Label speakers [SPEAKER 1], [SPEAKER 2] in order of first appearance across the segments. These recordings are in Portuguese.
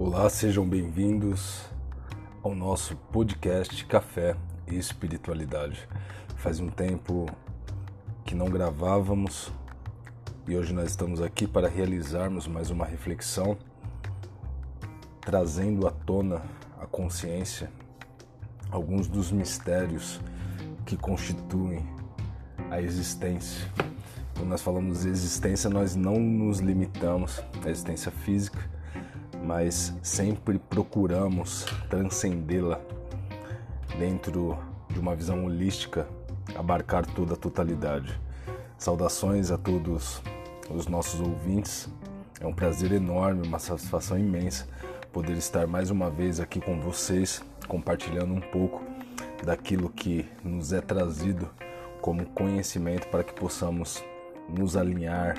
[SPEAKER 1] Olá, sejam bem-vindos ao nosso podcast Café e Espiritualidade. Faz um tempo que não gravávamos e hoje nós estamos aqui para realizarmos mais uma reflexão, trazendo à tona a consciência alguns dos mistérios que constituem a existência. Quando nós falamos de existência, nós não nos limitamos à existência física mas sempre procuramos transcendê-la dentro de uma visão holística, abarcar toda a totalidade. Saudações a todos os nossos ouvintes. É um prazer enorme, uma satisfação imensa poder estar mais uma vez aqui com vocês, compartilhando um pouco daquilo que nos é trazido como conhecimento para que possamos nos alinhar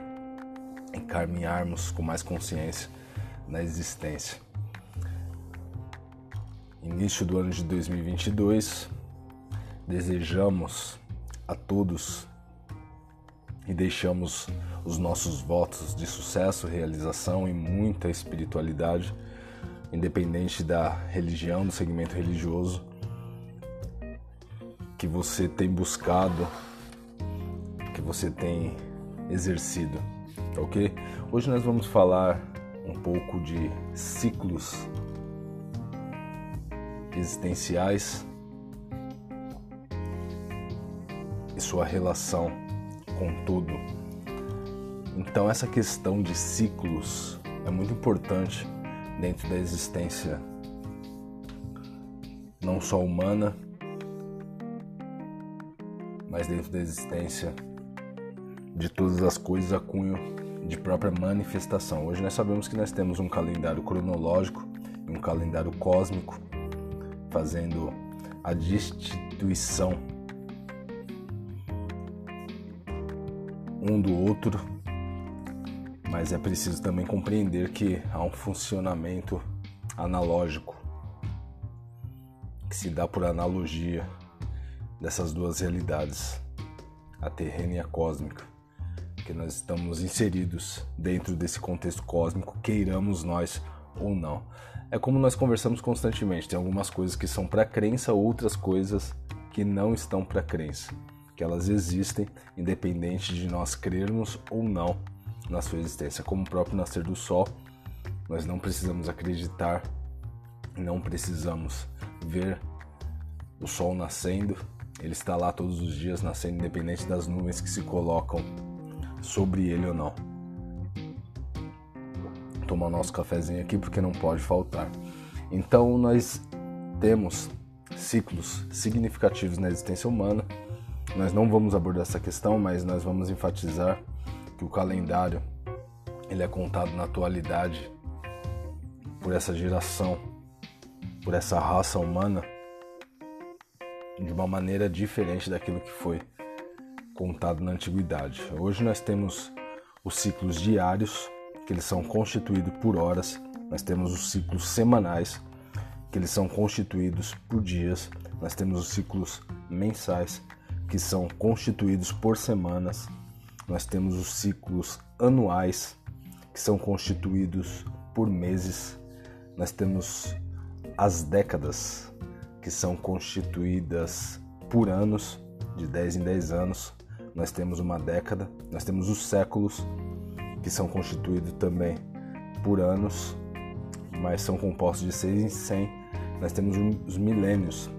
[SPEAKER 1] e caminharmos com mais consciência na existência. Início do ano de 2022, desejamos a todos e deixamos os nossos votos de sucesso, realização e muita espiritualidade, independente da religião, do segmento religioso que você tem buscado, que você tem exercido, ok? Hoje nós vamos falar um pouco de ciclos existenciais e sua relação com tudo. Então, essa questão de ciclos é muito importante dentro da existência não só humana, mas dentro da existência de todas as coisas a cunho de própria manifestação. Hoje nós sabemos que nós temos um calendário cronológico e um calendário cósmico fazendo a destituição um do outro, mas é preciso também compreender que há um funcionamento analógico que se dá por analogia dessas duas realidades, a terrena e a cósmica que nós estamos inseridos dentro desse contexto cósmico, queiramos nós ou não. É como nós conversamos constantemente, tem algumas coisas que são para crença, outras coisas que não estão para crença, que elas existem independente de nós crermos ou não na sua existência, como o próprio nascer do sol. Nós não precisamos acreditar, não precisamos ver o sol nascendo, ele está lá todos os dias nascendo, independente das nuvens que se colocam sobre ele ou não. Tomar nosso cafezinho aqui porque não pode faltar. Então nós temos ciclos significativos na existência humana. Nós não vamos abordar essa questão, mas nós vamos enfatizar que o calendário ele é contado na atualidade por essa geração, por essa raça humana de uma maneira diferente daquilo que foi contado na antiguidade. Hoje nós temos os ciclos diários, que eles são constituídos por horas. Nós temos os ciclos semanais, que eles são constituídos por dias. Nós temos os ciclos mensais, que são constituídos por semanas. Nós temos os ciclos anuais, que são constituídos por meses. Nós temos as décadas, que são constituídas por anos, de 10 em 10 anos nós temos uma década, nós temos os séculos, que são constituídos também por anos, mas são compostos de 100 em 100. Nós temos os milênios,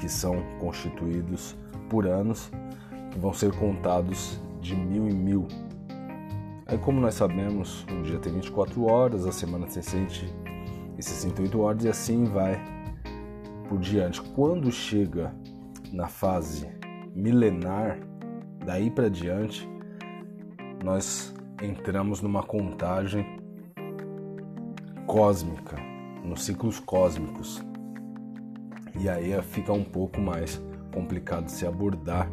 [SPEAKER 1] que são constituídos por anos, que vão ser contados de mil em mil. Aí, como nós sabemos, um dia tem 24 horas, a semana tem 168 horas e assim vai por diante. Quando chega na fase milenar, Daí para diante, nós entramos numa contagem cósmica, nos ciclos cósmicos. E aí fica um pouco mais complicado se abordar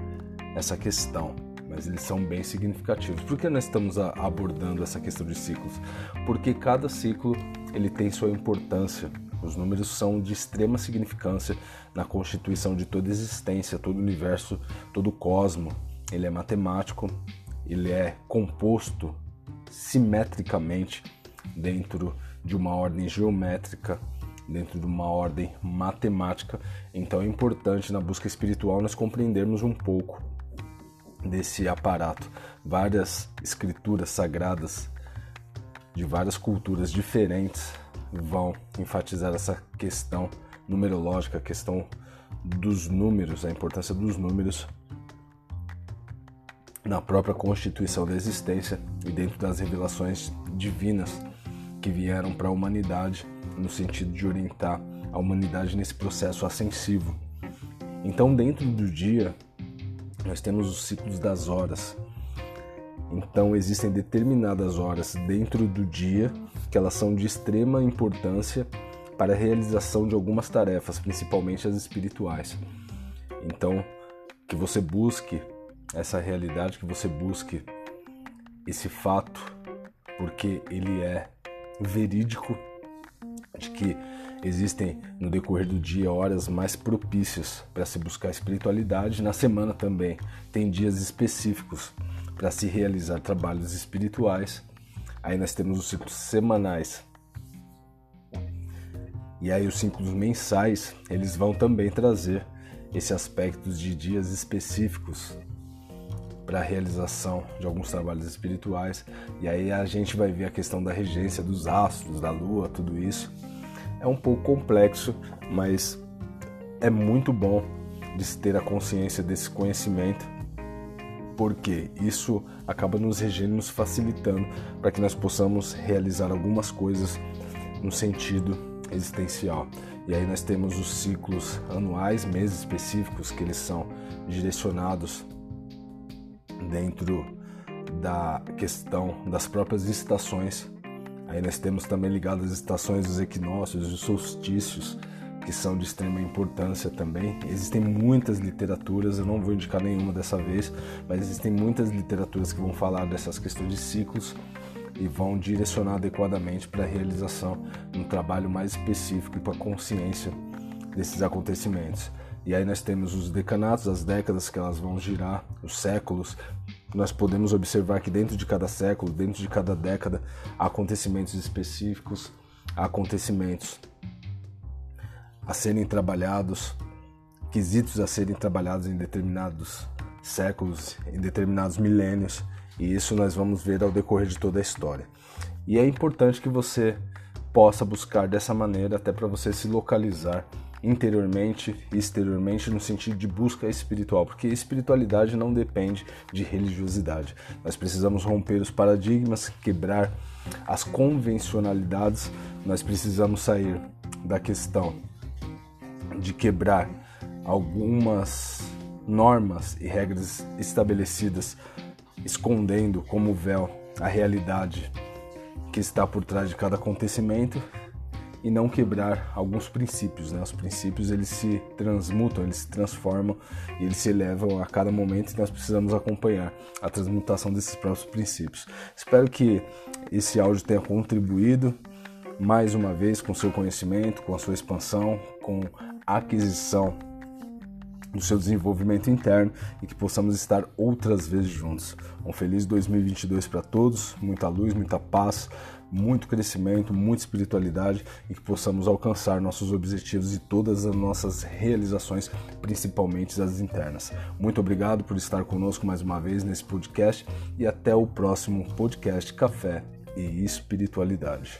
[SPEAKER 1] essa questão, mas eles são bem significativos. Por que nós estamos abordando essa questão de ciclos? Porque cada ciclo ele tem sua importância. Os números são de extrema significância na constituição de toda existência, todo o universo, todo o cosmo, ele é matemático, ele é composto simetricamente dentro de uma ordem geométrica, dentro de uma ordem matemática. Então é importante na busca espiritual nós compreendermos um pouco desse aparato. Várias escrituras sagradas de várias culturas diferentes vão enfatizar essa questão numerológica, a questão dos números, a importância dos números na própria constituição da existência e dentro das revelações divinas que vieram para a humanidade no sentido de orientar a humanidade nesse processo ascensivo. Então, dentro do dia, nós temos os ciclos das horas. Então, existem determinadas horas dentro do dia que elas são de extrema importância para a realização de algumas tarefas, principalmente as espirituais. Então, que você busque essa realidade, que você busque esse fato, porque ele é verídico de que existem no decorrer do dia horas mais propícias para se buscar espiritualidade. Na semana também tem dias específicos para se realizar trabalhos espirituais. Aí nós temos os ciclos semanais. E aí os ciclos mensais, eles vão também trazer esse aspecto de dias específicos para a realização de alguns trabalhos espirituais. E aí a gente vai ver a questão da regência dos astros, da lua, tudo isso. É um pouco complexo, mas é muito bom de se ter a consciência desse conhecimento, porque isso acaba nos regendo, nos facilitando para que nós possamos realizar algumas coisas no sentido existencial. E aí nós temos os ciclos anuais, meses específicos, que eles são direcionados dentro da questão das próprias estações. Aí nós temos também ligado as estações dos equinócios, os solstícios, que são de extrema importância também. Existem muitas literaturas, eu não vou indicar nenhuma dessa vez, mas existem muitas literaturas que vão falar dessas questões de ciclos e vão direcionar adequadamente para a realização de um trabalho mais específico e para a consciência desses acontecimentos. E aí nós temos os decanatos, as décadas que elas vão girar, os séculos. Nós podemos observar que dentro de cada século, dentro de cada década, há acontecimentos específicos, há acontecimentos a serem trabalhados, quesitos a serem trabalhados em determinados séculos, em determinados milênios, e isso nós vamos ver ao decorrer de toda a história. E é importante que você possa buscar dessa maneira até para você se localizar interiormente e exteriormente no sentido de busca espiritual, porque espiritualidade não depende de religiosidade. Nós precisamos romper os paradigmas, quebrar as convencionalidades, nós precisamos sair da questão de quebrar algumas normas e regras estabelecidas, escondendo como véu a realidade que está por trás de cada acontecimento e não quebrar alguns princípios. Né? Os princípios eles se transmutam, eles se transformam e eles se elevam a cada momento e nós precisamos acompanhar a transmutação desses próprios princípios. Espero que esse áudio tenha contribuído mais uma vez com seu conhecimento, com a sua expansão, com a aquisição do seu desenvolvimento interno e que possamos estar outras vezes juntos. Um feliz 2022 para todos, muita luz, muita paz, muito crescimento, muita espiritualidade e que possamos alcançar nossos objetivos e todas as nossas realizações, principalmente as internas. Muito obrigado por estar conosco mais uma vez nesse podcast e até o próximo podcast Café e Espiritualidade.